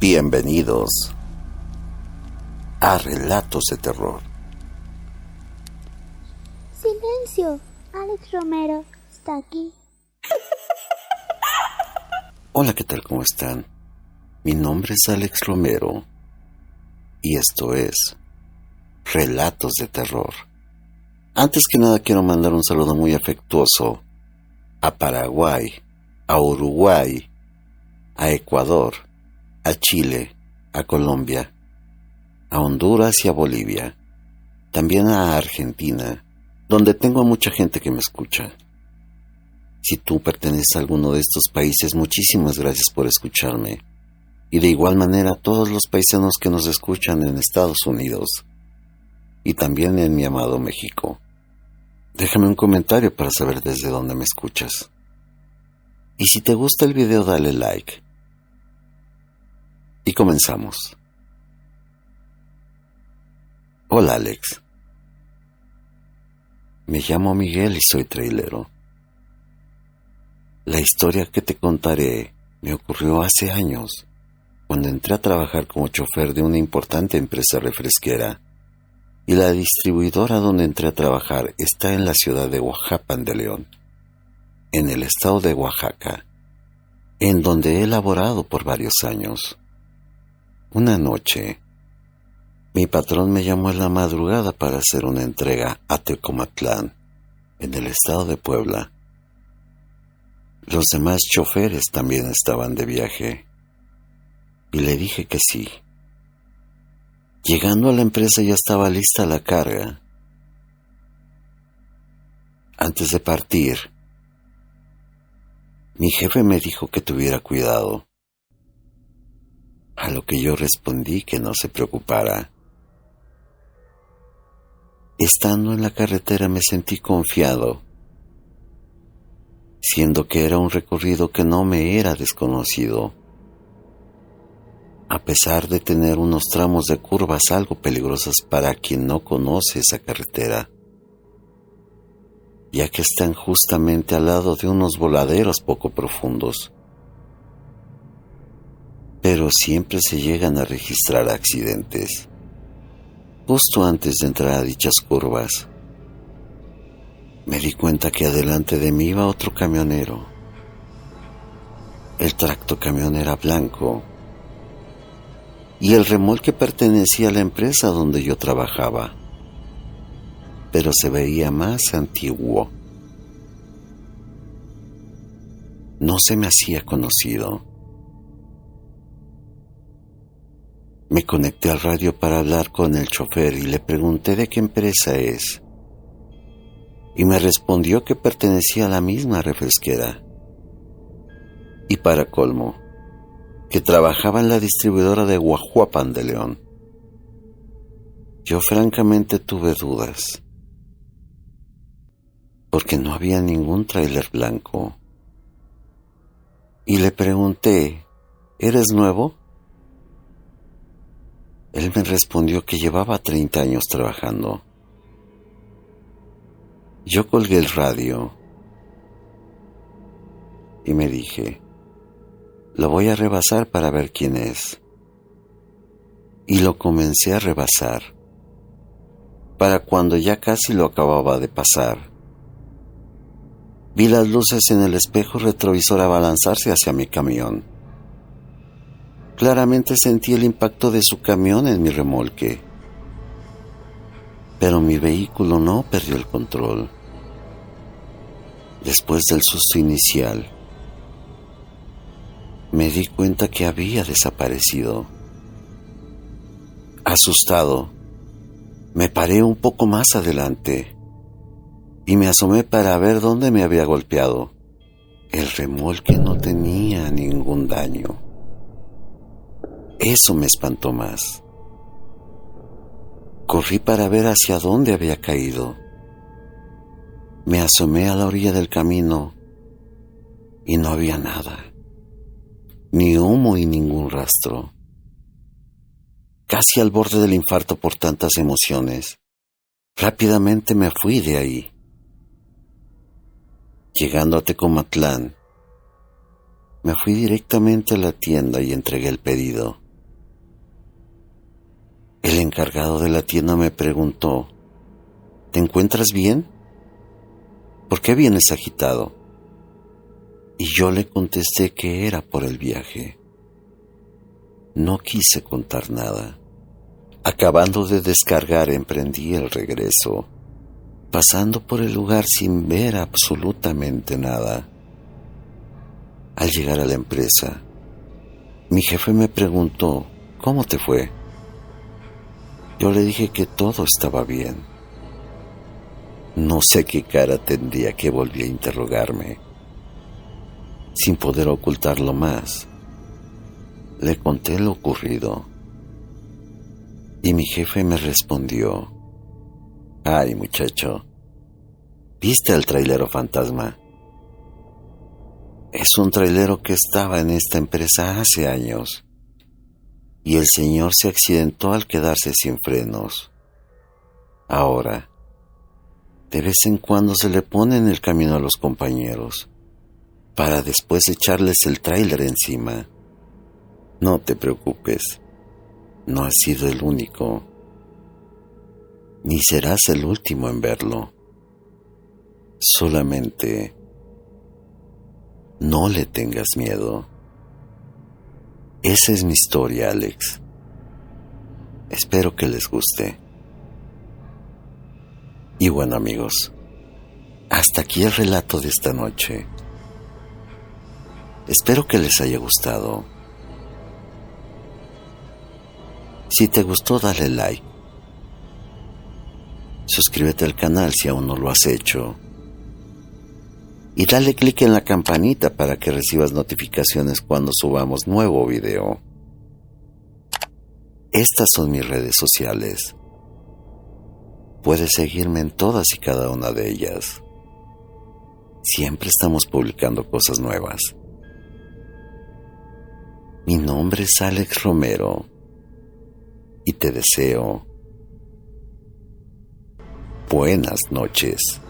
Bienvenidos a Relatos de Terror. Silencio, Alex Romero está aquí. Hola, ¿qué tal? ¿Cómo están? Mi nombre es Alex Romero y esto es Relatos de Terror. Antes que nada quiero mandar un saludo muy afectuoso a Paraguay, a Uruguay, a Ecuador, a Chile, a Colombia, a Honduras y a Bolivia, también a Argentina, donde tengo mucha gente que me escucha. Si tú perteneces a alguno de estos países, muchísimas gracias por escucharme. Y de igual manera a todos los paisanos que nos escuchan en Estados Unidos y también en mi amado México. Déjame un comentario para saber desde dónde me escuchas. Y si te gusta el video, dale like. Comenzamos. Hola Alex. Me llamo Miguel y soy trailero. La historia que te contaré me ocurrió hace años, cuando entré a trabajar como chofer de una importante empresa refresquera, y la distribuidora donde entré a trabajar está en la ciudad de Oaxaca de León, en el estado de Oaxaca, en donde he laborado por varios años. Una noche, mi patrón me llamó en la madrugada para hacer una entrega a Tecomatlán, en el estado de Puebla. Los demás choferes también estaban de viaje. Y le dije que sí. Llegando a la empresa ya estaba lista la carga. Antes de partir, mi jefe me dijo que tuviera cuidado. A lo que yo respondí que no se preocupara. Estando en la carretera me sentí confiado siendo que era un recorrido que no me era desconocido. A pesar de tener unos tramos de curvas algo peligrosas para quien no conoce esa carretera, ya que están justamente al lado de unos voladeros poco profundos. Pero siempre se llegan a registrar accidentes, justo antes de entrar a dichas curvas me di cuenta que adelante de mí iba otro camionero. El tracto camión era blanco y el remolque pertenecía a la empresa donde yo trabajaba, pero se veía más antiguo. No se me hacía conocido. Me conecté al radio para hablar con el chofer y le pregunté de qué empresa es y me respondió que pertenecía a la misma refresquera. Y para colmo, que trabajaba en la distribuidora de Guajuapan de León. Yo francamente tuve dudas, porque no había ningún tráiler blanco. Y le pregunté, ¿eres nuevo? Él me respondió que llevaba 30 años trabajando yo colgué el radio y me dije, lo voy a rebasar para ver quién es. Y lo comencé a rebasar, para cuando ya casi lo acababa de pasar. Vi las luces en el espejo retrovisor abalanzarse hacia mi camión. Claramente sentí el impacto de su camión en mi remolque, pero mi vehículo no perdió el control después del susto inicial, me di cuenta que había desaparecido. Asustado, me paré un poco más adelante y me asomé para ver dónde me había golpeado. El remolque no tenía ningún daño. Eso me espantó más. Corrí para ver hacia dónde había caído me asomé a la orilla del camino y no había nada, ni humo y ningún rastro. Casi al borde del infarto por tantas emociones, rápidamente me fui de ahí. Llegando a Tecomatlán, me fui directamente a la tienda y entregué el pedido. El encargado de la tienda me preguntó, ¿te encuentras bien? ¿Por qué vienes agitado? Y yo le contesté que era por el viaje. No quise contar nada. Acabando de descargar emprendí el regreso, pasando por el lugar sin ver absolutamente nada. Al llegar a la empresa, mi jefe me preguntó, ¿cómo te fue? Yo le dije que todo estaba bien. No sé qué cara tendría que volví a interrogarme. Sin poder ocultarlo más, le conté lo ocurrido. Y mi jefe me respondió, ay muchacho, ¿viste al trailero fantasma? Es un trailero que estaba en esta empresa hace años y el señor se accidentó al quedarse sin frenos. Ahora, de vez en cuando se le pone en el camino a los compañeros, para después echarles el tráiler encima. No te preocupes, no has sido el único, ni serás el último en verlo. Solamente no le tengas miedo. Esa es mi historia, Alex. Espero que les guste. Y bueno amigos, hasta aquí el relato de esta noche. Espero que les haya gustado. Si te gustó, dale like. Suscríbete al canal si aún no lo has hecho y dale clic en la campanita para que recibas notificaciones cuando subamos nuevo video. Estas son mis redes sociales. Puedes seguirme en todas y cada una de ellas. Siempre estamos publicando cosas nuevas. Mi nombre es Alex Romero y te deseo buenas noches.